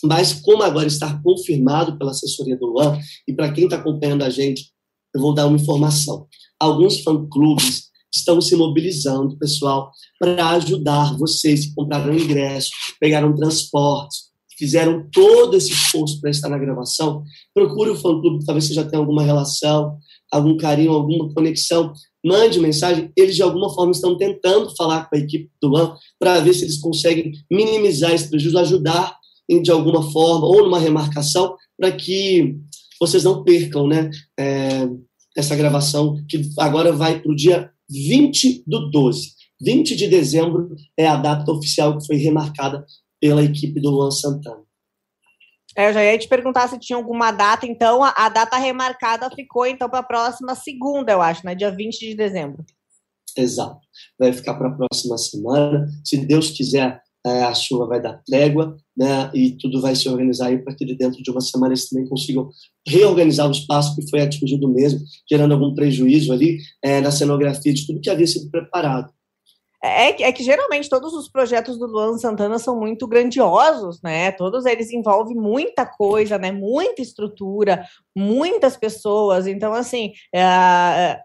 Mas como agora está confirmado pela assessoria do Luan, e para quem está acompanhando a gente, eu vou dar uma informação. Alguns fã-clubes estão se mobilizando, pessoal, para ajudar vocês que compraram ingresso, pegaram transporte, fizeram todo esse esforço para estar na gravação. Procure o fã-clube, talvez você já tenha alguma relação, algum carinho, alguma conexão. Mande mensagem. Eles, de alguma forma, estão tentando falar com a equipe do LAN para ver se eles conseguem minimizar esse prejuízo, ajudar de alguma forma, ou numa remarcação, para que vocês não percam né, é, essa gravação, que agora vai para o dia 20 do 12. 20 de dezembro é a data oficial que foi remarcada pela equipe do Luan Santana. É, eu já ia te perguntar se tinha alguma data, então a, a data remarcada ficou então para a próxima segunda, eu acho, né? Dia 20 de dezembro. Exato. Vai ficar para a próxima semana. Se Deus quiser, é, a chuva vai dar trégua, né? E tudo vai se organizar aí para que dentro de uma semana eles também consigam reorganizar o espaço que foi atingido mesmo, gerando algum prejuízo ali é, na cenografia de tudo que havia sido preparado. É, é, que geralmente todos os projetos do Luan Santana são muito grandiosos, né? Todos eles envolvem muita coisa, né? Muita estrutura, muitas pessoas. Então, assim, é, é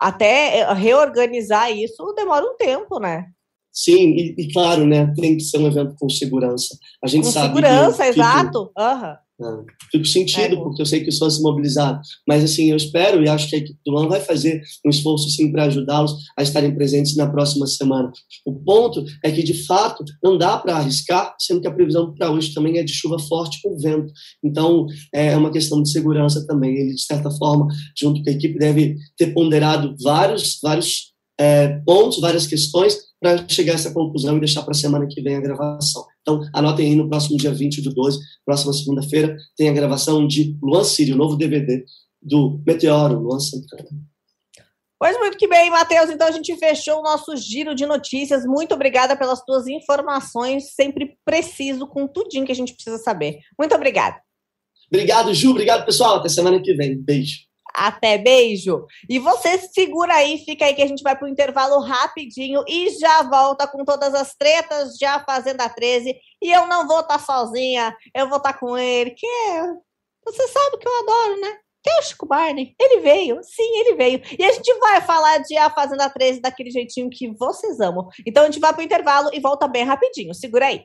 até reorganizar isso demora um tempo, né? Sim, e, e, claro, né? Tem que ser um evento com segurança. A gente com sabe. Segurança, que, exato. Que, uhum. Não, fico sentido, é, porque eu sei que os fãs se mobilizaram. Mas, assim, eu espero e acho que a equipe do LAN vai fazer um esforço, sim, para ajudá-los a estarem presentes na próxima semana. O ponto é que, de fato, não dá para arriscar, sendo que a previsão para hoje também é de chuva forte com vento. Então, é uma questão de segurança também. Ele, de certa forma, junto com a equipe, deve ter ponderado vários, vários é, pontos, várias questões para chegar a essa conclusão e deixar para a semana que vem a gravação. Então, anotem aí no próximo dia 20 do 12, próxima segunda-feira, tem a gravação de Luan Sírio, novo DVD do Meteoro, Luan Santana. Pois muito que bem, Matheus. Então a gente fechou o nosso giro de notícias. Muito obrigada pelas tuas informações, sempre preciso com tudinho que a gente precisa saber. Muito obrigada. Obrigado, Ju. Obrigado, pessoal. Até semana que vem. Beijo. Até beijo. E você segura aí, fica aí que a gente vai para o intervalo rapidinho e já volta com todas as tretas de A Fazenda 13. E eu não vou estar tá sozinha, eu vou estar tá com ele, que é... você sabe que eu adoro, né? Que é o Chico Barney. Ele veio, sim, ele veio. E a gente vai falar de A Fazenda 13 daquele jeitinho que vocês amam. Então a gente vai para o intervalo e volta bem rapidinho. Segura aí.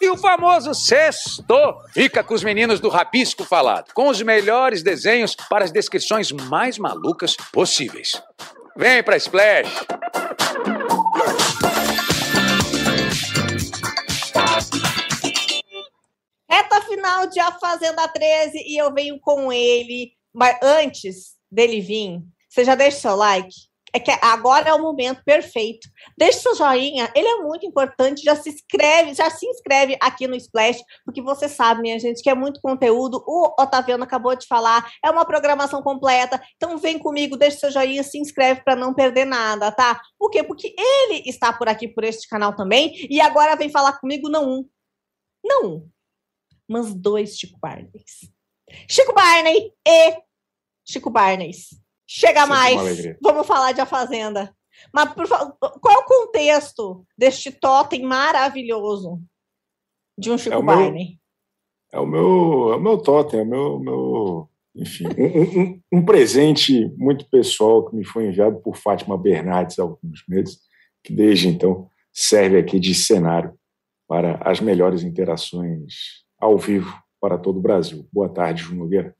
E o famoso sexto fica com os meninos do Rabisco Falado, com os melhores desenhos para as descrições mais malucas possíveis. Vem pra Splash! Reta final de A Fazenda 13 e eu venho com ele. Mas antes dele vir, você já deixa o seu like? É que agora é o momento perfeito. Deixe seu joinha, ele é muito importante. Já se inscreve, já se inscreve aqui no Splash, porque você sabe, minha gente, que é muito conteúdo. O Otaviano acabou de falar, é uma programação completa. Então vem comigo, deixe seu joinha, se inscreve para não perder nada, tá? Por quê? Porque ele está por aqui por este canal também e agora vem falar comigo não um, não um, mas dois Chico Barneys. Chico Barney e Chico Barneys. Chega Sempre mais. Vamos falar de A Fazenda. Mas por, qual é o contexto deste totem maravilhoso de um Chico é Barney? É o meu, é o meu totem, é o meu, meu enfim, um, um, um, presente muito pessoal que me foi enviado por Fátima Bernardes há alguns meses, que desde então serve aqui de cenário para as melhores interações ao vivo para todo o Brasil. Boa tarde, Ju Nogueira.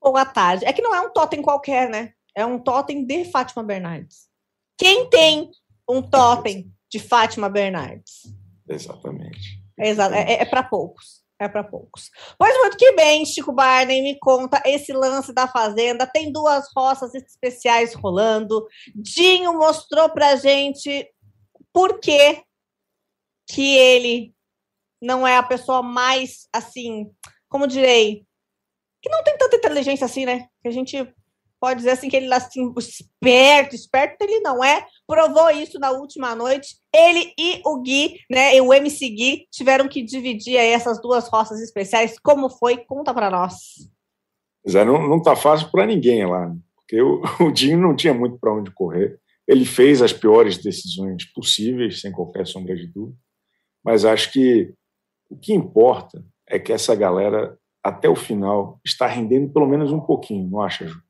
Boa tarde. É que não é um totem qualquer, né? É um totem de Fátima Bernardes. Quem tem um totem de Fátima Bernardes? Exatamente. É, é, é para poucos. É para poucos. Pois muito que bem, Chico Barney, me conta esse lance da fazenda. Tem duas roças especiais rolando. Dinho mostrou pra gente por que que ele não é a pessoa mais assim, como direi, que não tem tanta inteligência assim, né? Que a gente pode dizer assim que ele assim, esperto, esperto ele não é, provou isso na última noite. Ele e o Gui, né, e o MC Gui tiveram que dividir aí essas duas roças especiais. Como foi? Conta para nós. Já não, não tá fácil para ninguém lá, né? porque o, [LAUGHS] o Dinho não tinha muito para onde correr. Ele fez as piores decisões possíveis, sem qualquer sombra de dúvida. Mas acho que o que importa é que essa galera até o final está rendendo pelo menos um pouquinho, não acha, Ju?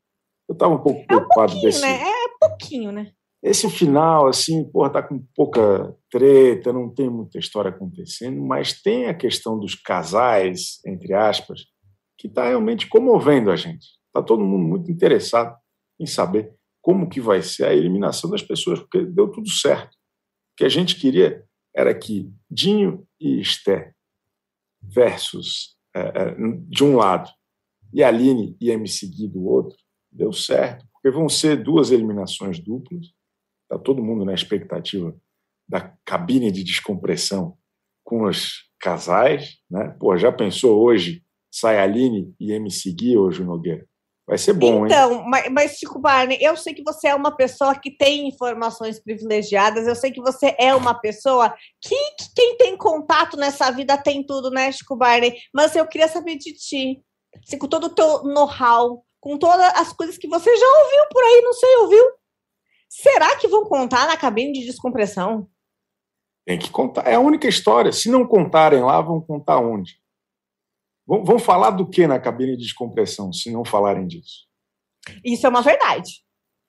Eu estava um pouco preocupado é um desse. Né? É pouquinho, né? Esse final, assim, porra, tá com pouca treta, não tem muita história acontecendo, mas tem a questão dos casais, entre aspas, que está realmente comovendo a gente. Está todo mundo muito interessado em saber como que vai ser a eliminação das pessoas, porque deu tudo certo. O que a gente queria era que Dinho e Esther versus, de um lado, e Aline e MC Gui do outro, deu certo, porque vão ser duas eliminações duplas. Está todo mundo na expectativa da cabine de descompressão com os casais. Né? Pô, já pensou hoje, sai Aline e MC Gui hoje, Nogueira? Vai ser bom, então, hein? Mas, mas, Chico Barney, eu sei que você é uma pessoa que tem informações privilegiadas, eu sei que você é uma pessoa que, que quem tem contato nessa vida tem tudo, né, Chico Barney? Mas eu queria saber de ti, assim, com todo o teu know-how, com todas as coisas que você já ouviu por aí, não sei, ouviu? Será que vão contar na cabine de descompressão? Tem que contar. É a única história. Se não contarem lá, vão contar onde? Vão, falar do que na cabine de descompressão, se não falarem disso? Isso é uma verdade.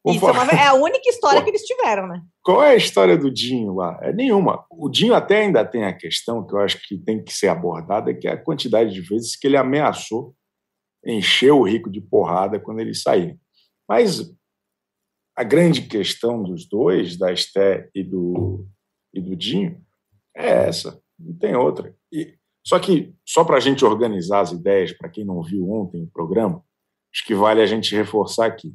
Isso é, uma, é, a única história que eles tiveram, né? Qual é a história do Dinho lá? É nenhuma. O Dinho até ainda tem a questão que eu acho que tem que ser abordada, que é a quantidade de vezes que ele ameaçou encheu o Rico de porrada quando ele saiu. Mas a grande questão dos dois, da Esté e do, e do Dinho, é essa, não tem outra. E, só que, só para a gente organizar as ideias, para quem não viu ontem o programa, acho que vale a gente reforçar aqui.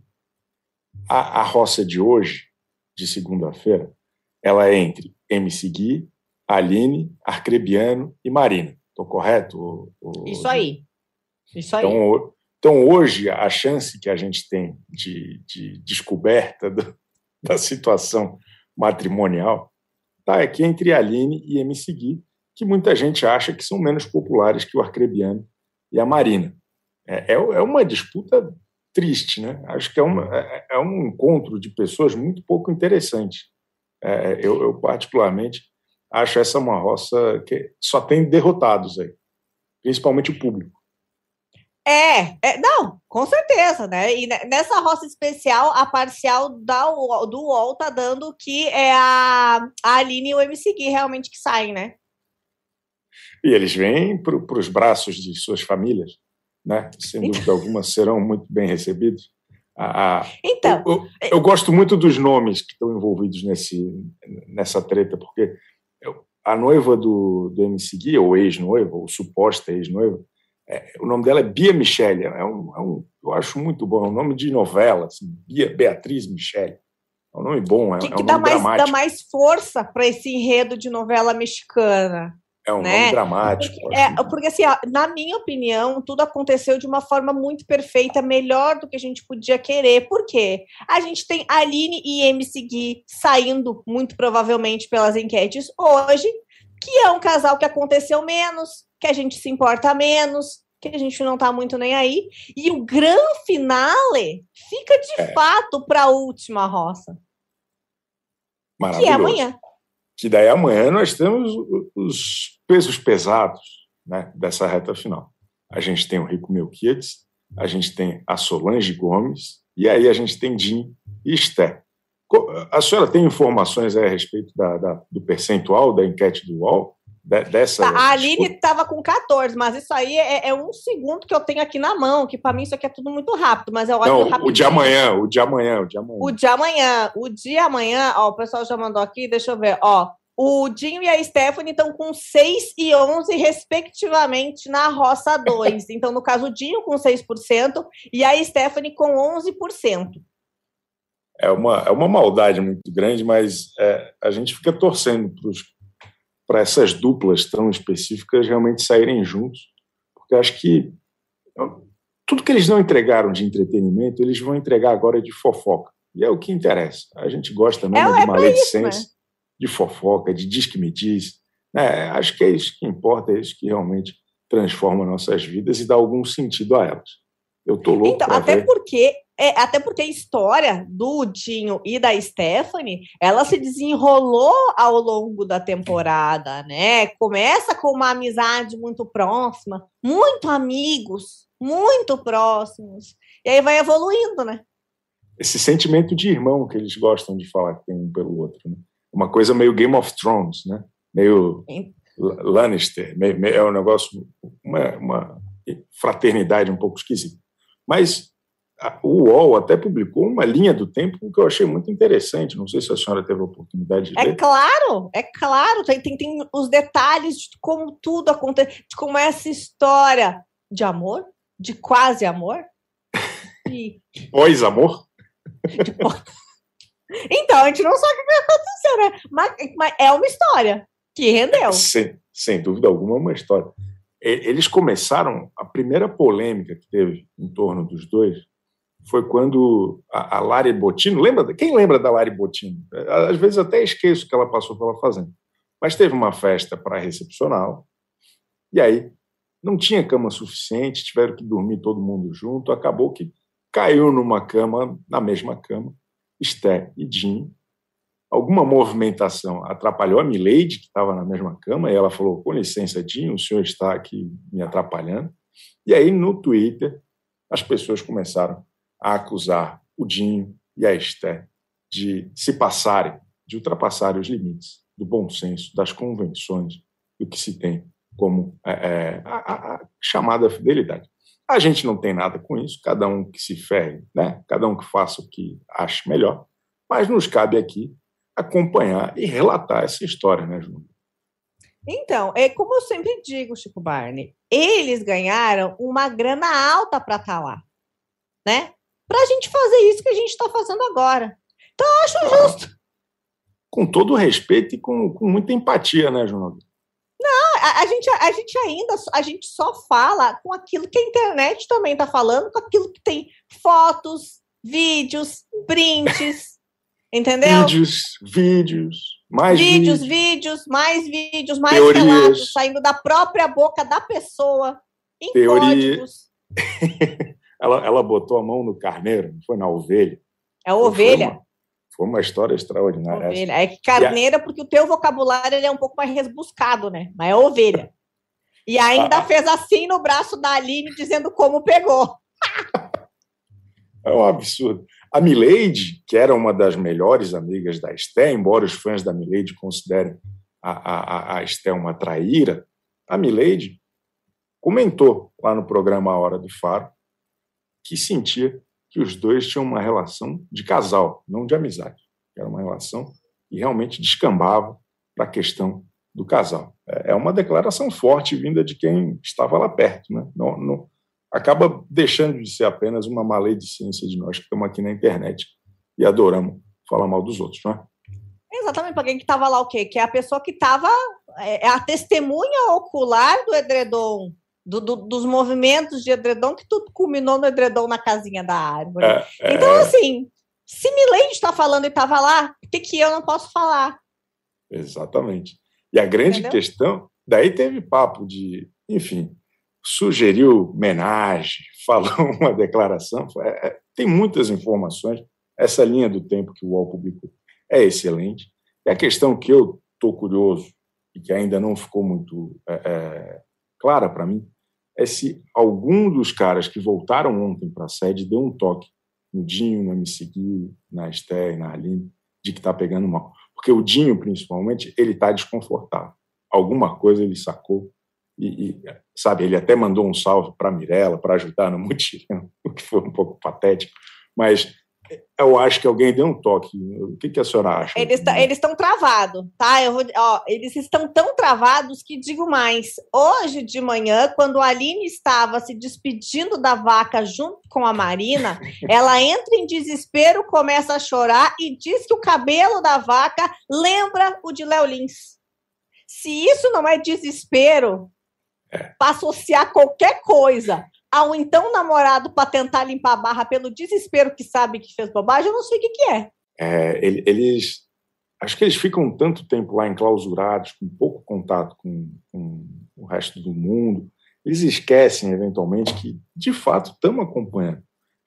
A, a roça de hoje, de segunda-feira, ela é entre MC Gui, Aline, Arcrebiano e Marina. Estou correto? O, o, Isso aí. Isso aí. Então, então, hoje, a chance que a gente tem de, de descoberta do, da situação matrimonial está aqui entre Aline e MC Gui, que muita gente acha que são menos populares que o Arcrebiano e a Marina. É, é, é uma disputa triste, né? Acho que é, uma, é, é um encontro de pessoas muito pouco interessante. É, eu, eu, particularmente, acho essa uma roça que só tem derrotados aí, principalmente o público. É, é, não, com certeza, né? E nessa roça especial, a parcial da, do UOL tá dando que é a, a Aline e o MC Gui realmente que saem, né? E eles vêm para os braços de suas famílias, né? Sem dúvida alguma, serão muito bem recebidos. A, a, então, eu, eu, eu, gosto muito dos nomes que estão envolvidos nesse, nessa treta, porque eu, a noiva do, do MC Gui, ou ex-noiva, ou suposta ex-noiva, é, o nome dela é Bia Michele, é um, é um, eu acho muito bom, é um nome de novela, assim, Bia, Beatriz Michele. É um nome bom, é, que, é um que dá mais, dramático. dá mais força para esse enredo de novela mexicana. É um né? nome dramático. Porque, é, porque assim, na minha opinião, tudo aconteceu de uma forma muito perfeita, melhor do que a gente podia querer. Por quê? A gente tem Aline e MC Gui saindo, muito provavelmente, pelas enquetes hoje, que é um casal que aconteceu menos, que a gente se importa menos, que a gente não tá muito nem aí. E o grande finale fica de é. fato para a última roça. Que é amanhã. Que daí amanhã nós temos os pesos pesados né, dessa reta final. A gente tem o Rico Melquiades, a gente tem a Solange Gomes, e aí a gente tem Jim e Esther. A senhora tem informações a respeito da, da, do percentual da enquete do UOL? De, dessa tá, a Aline estava com 14, mas isso aí é, é, um segundo que eu tenho aqui na mão, que para mim isso aqui é tudo muito rápido, mas eu olho Não, o de amanhã, o de amanhã, o de amanhã. O de amanhã, o de amanhã, ó, o pessoal já mandou aqui, deixa eu ver, ó. O Dinho e a Stephanie estão com 6 e 11, respectivamente, na roça 2. então, no caso, o Dinho com 6% e a Stephanie com 11% é uma, é uma maldade muito grande, mas é, a gente fica torcendo para essas duplas tão específicas realmente saírem juntos, porque acho que tudo que eles não entregaram de entretenimento, eles vão entregar agora de fofoca. E é o que interessa. A gente gosta mesmo é, de é maledicência, né? de fofoca, de diz que me diz. Né? Acho que é isso que importa, é isso que realmente transforma nossas vidas e dá algum sentido a elas. Eu tô louco. Então, até ver. porque é, até porque a história do Dinho e da Stephanie, ela se desenrolou ao longo da temporada, né? Começa com uma amizade muito próxima, muito amigos, muito próximos, e aí vai evoluindo, né? Esse sentimento de irmão que eles gostam de falar que tem um pelo outro, né? Uma coisa meio Game of Thrones, né? Meio Lannister, meio, meio, é um negócio, uma, uma fraternidade um pouco esquisita. Mas o UOL até publicou uma linha do tempo que eu achei muito interessante. Não sei se a senhora teve a oportunidade de é ler. É claro, é claro. Tem, tem, tem os detalhes de como tudo acontece, de como é essa história de amor, de quase amor. [LAUGHS] E... Pós-amor? [LAUGHS] Então, a gente não sabe o que vai acontecer, né? Mas, mas é uma história que rendeu. Sem, sem dúvida alguma, é uma história. Eles começaram, a primeira polêmica que teve em torno dos dois foi quando a, a Lari Botino, lembra? Quem lembra da Lari Botino? Às vezes até esqueço que ela passou pela fazenda. Mas teve uma festa para recepcioná-la, e aí não tinha cama suficiente, tiveram que dormir todo mundo junto, acabou que caiu numa cama, na mesma cama, Esté e Jim. Alguma movimentação atrapalhou a Milady, que estava na mesma cama, e ela falou: com licença, Jim, o senhor está aqui me atrapalhando. E aí, no Twitter, as pessoas começaram a acusar o Dinho e a Esté de se passarem, de ultrapassarem os limites do bom senso, das convenções, do que se tem como é, é a, a, chamada fidelidade. A gente não tem nada com isso, cada um que se ferre, né? cada um que faça o que ache melhor, mas nos cabe aqui acompanhar e relatar essa história, né, Júnior? Então, é como eu sempre digo, Chico Barney, eles ganharam uma grana alta para estar tá lá, né? Para a gente fazer isso que a gente está fazendo agora. Então, eu acho justo. Com todo respeito e com, com muita empatia, né, João? Não, a, a, gente, a gente ainda a gente só fala com aquilo que a internet também está falando, com aquilo que tem fotos, vídeos, prints, [LAUGHS] entendeu? Vídeos, vídeos, mais vídeos, vídeos, vídeos mais vídeos, mais Teorias. relatos saindo da própria boca da pessoa, em Teoria. códigos. [LAUGHS] Ela, ela botou a mão no carneiro, não foi na ovelha. É a ovelha. Foi uma, foi uma história extraordinária. Ovelha. É que carneira, a... porque o teu vocabulário ele é um pouco mais rebuscado, né? Mas é ovelha. E ainda ah, fez assim no braço da Aline, dizendo como pegou. é um absurdo. A Milady, que era uma das melhores amigas da Esté, embora os fãs da Milady considerem a, a, a Esté uma traíra, a Milady comentou lá no programa A Hora do Faro que sentia que os dois tinham uma relação de casal, não de amizade. Era uma relação que realmente descambava para a questão do casal. É, é uma declaração forte vinda de quem estava lá perto. Né? Não, não, acaba deixando de ser apenas uma maledicência de nós que estamos aqui na internet e adoramos falar mal dos outros. Não é? Exatamente, para quem que estava lá o quê? Que é a pessoa que estava, é, é a testemunha ocular do edredom do, do, dos movimentos de edredom, que tudo culminou no edredom na casinha da árvore. É, é... Então, assim, se Milene está falando e estava lá, por que, que eu não posso falar? Exatamente. E a grande Entendeu? questão, daí teve papo de, enfim, sugeriu homenagem, [LAUGHS] falou uma declaração, é, é, tem muitas informações. Essa linha do tempo que o UOL publicou é excelente. E a questão que eu estou curioso e que ainda não ficou muito é, é, clara para mim é se algum dos caras que voltaram ontem para a sede deu um toque no Dinho, no MC Gui, na Esté na Aline, de que está pegando mal. Porque o Dinho, principalmente, ele está desconfortável. Alguma coisa ele sacou e, e, sabe, ele até mandou um salve para a Mirella para ajudar no mutirão, [LAUGHS] o que foi um pouco patético, mas eu acho que alguém deu um toque. O que, que a senhora acha? Eles tá, estão travados, tá? Eu vou, ó, eles estão tão travados que digo mais. Hoje de manhã, quando a Aline estava se despedindo da vaca junto com a Marina, [LAUGHS] ela entra em desespero, começa a chorar e diz que o cabelo da vaca lembra o de Léo Lins. Se isso não é desespero, é. para associar qualquer coisa ao então namorado para tentar limpar a barra pelo desespero que sabe que fez bobagem, eu não sei o que, que é. é. Eles. Acho que eles ficam tanto tempo lá enclausurados, com pouco contato com, com o resto do mundo, eles esquecem, eventualmente, que, de fato, estamos acompanhando.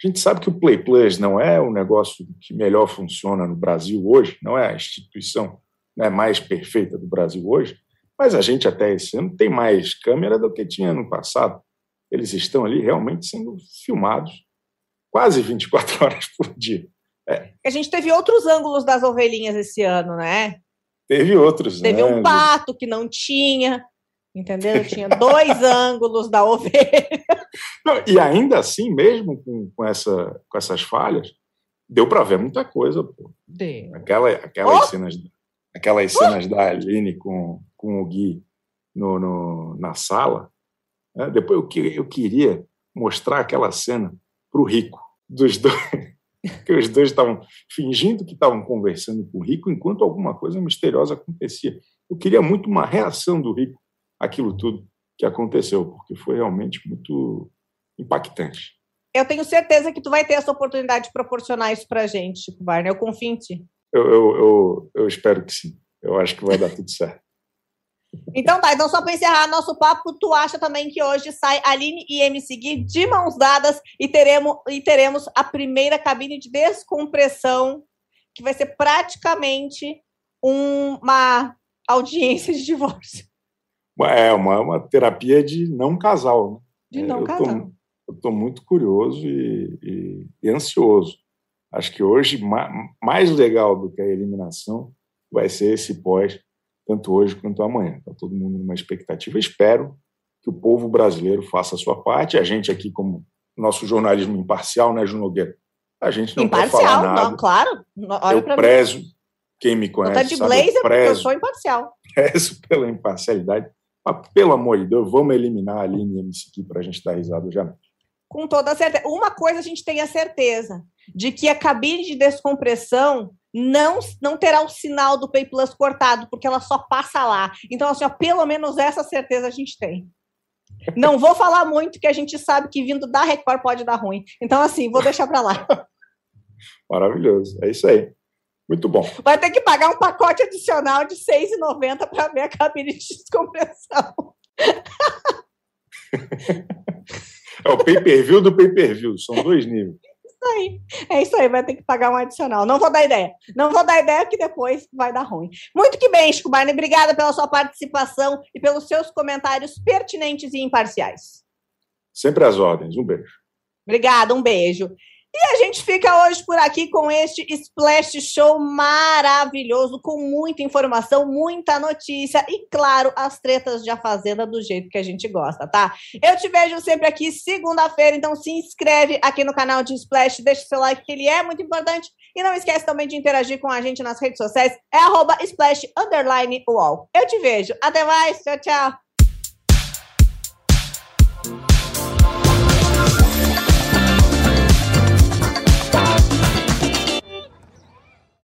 A gente sabe que o Play Plus não é o negócio que melhor funciona no Brasil hoje, não é a instituição né, mais perfeita do Brasil hoje, mas a gente até esse ano tem mais câmera do que tinha no passado. Eles estão ali realmente sendo filmados quase 24 [LAUGHS] horas por dia. É. A gente teve outros ângulos das ovelhinhas esse ano, né? Teve outros. Teve ângulos. um pato que não tinha, entendeu? Tinha dois [LAUGHS] ângulos da ovelha. Não, e ainda assim, mesmo com, com, essa, com essas falhas, deu para ver muita coisa. Pô. Deu. Aquela, aquelas oh! cenas, aquelas cenas oh! da Aline com, com o Gui no, no na sala, né? depois eu, que, eu queria mostrar aquela cena para o Rico, dos dois, [LAUGHS] que os dois estavam fingindo que estavam conversando com o Rico enquanto alguma coisa misteriosa acontecia. Eu queria muito uma reação do Rico àquilo tudo que aconteceu, porque foi realmente muito impactante. Eu tenho certeza que tu vai ter essa oportunidade de proporcionar isso para a gente, Chico Barney. Eu confio em ti. Eu, eu, eu, eu espero que sim. Eu acho que vai dar tudo certo. Então tá, então só para encerrar nosso papo, tu acha também que hoje sai Aline e MC Gui de mãos dadas e teremos, e teremos a primeira cabine de descompressão, que vai ser praticamente uma audiência de divórcio. É, uma, uma terapia de não casal. Né? De não eu casal. Tô, eu estou muito curioso e, e, e, ansioso. Acho que hoje, mais legal do que a eliminação, vai ser esse pós tanto hoje quanto amanhã. Está todo mundo numa expectativa. Espero que o povo brasileiro faça a sua parte. A gente aqui, como nosso jornalismo imparcial, né, Juno Nogueira? A gente não imparcial, falar nada. Não, claro. Olha eu prezo, mim. quem me conhece tá de sabe, blazer eu, prezo, eu sou imparcial. [LAUGHS] Prezo pela imparcialidade. Mas, pelo amor de Deus, vamos eliminar a Aline e a MC para a gente dar risada já. Com toda certeza. Uma coisa a gente tem a certeza, de que a cabine de descompressão não, não terá o sinal do Pay Plus cortado, porque ela só passa lá. Então, assim, ó, pelo menos essa certeza a gente tem. Não vou falar muito, que a gente sabe que vindo da Record pode dar ruim. Então, assim, vou deixar para lá. [LAUGHS] Maravilhoso. É isso aí. Muito bom. Vai ter que pagar um pacote adicional de R$ 6,90 para ver a cabine de descompressão. [LAUGHS] [LAUGHS] é o pay-per-view do pay-per-view. São dois níveis isso aí. É isso aí, vai ter que pagar um adicional. Não vou dar ideia. Não vou dar ideia que depois vai dar ruim. Muito que bem, Chico Barney. Obrigada pela sua participação e pelos seus comentários pertinentes e imparciais. Sempre às ordens. Um beijo. Obrigada, um beijo. E a gente fica hoje por aqui com este Splash Show maravilhoso, com muita informação, muita notícia e, claro, as tretas de A Fazenda do jeito que a gente gosta, tá? Eu te vejo sempre aqui segunda-feira, então se inscreve aqui no canal de Splash, deixa seu like, que ele é muito importante. E não esquece também de interagir com a gente nas redes sociais, é arroba Splash Underline. Eu te vejo. Até mais, tchau, tchau.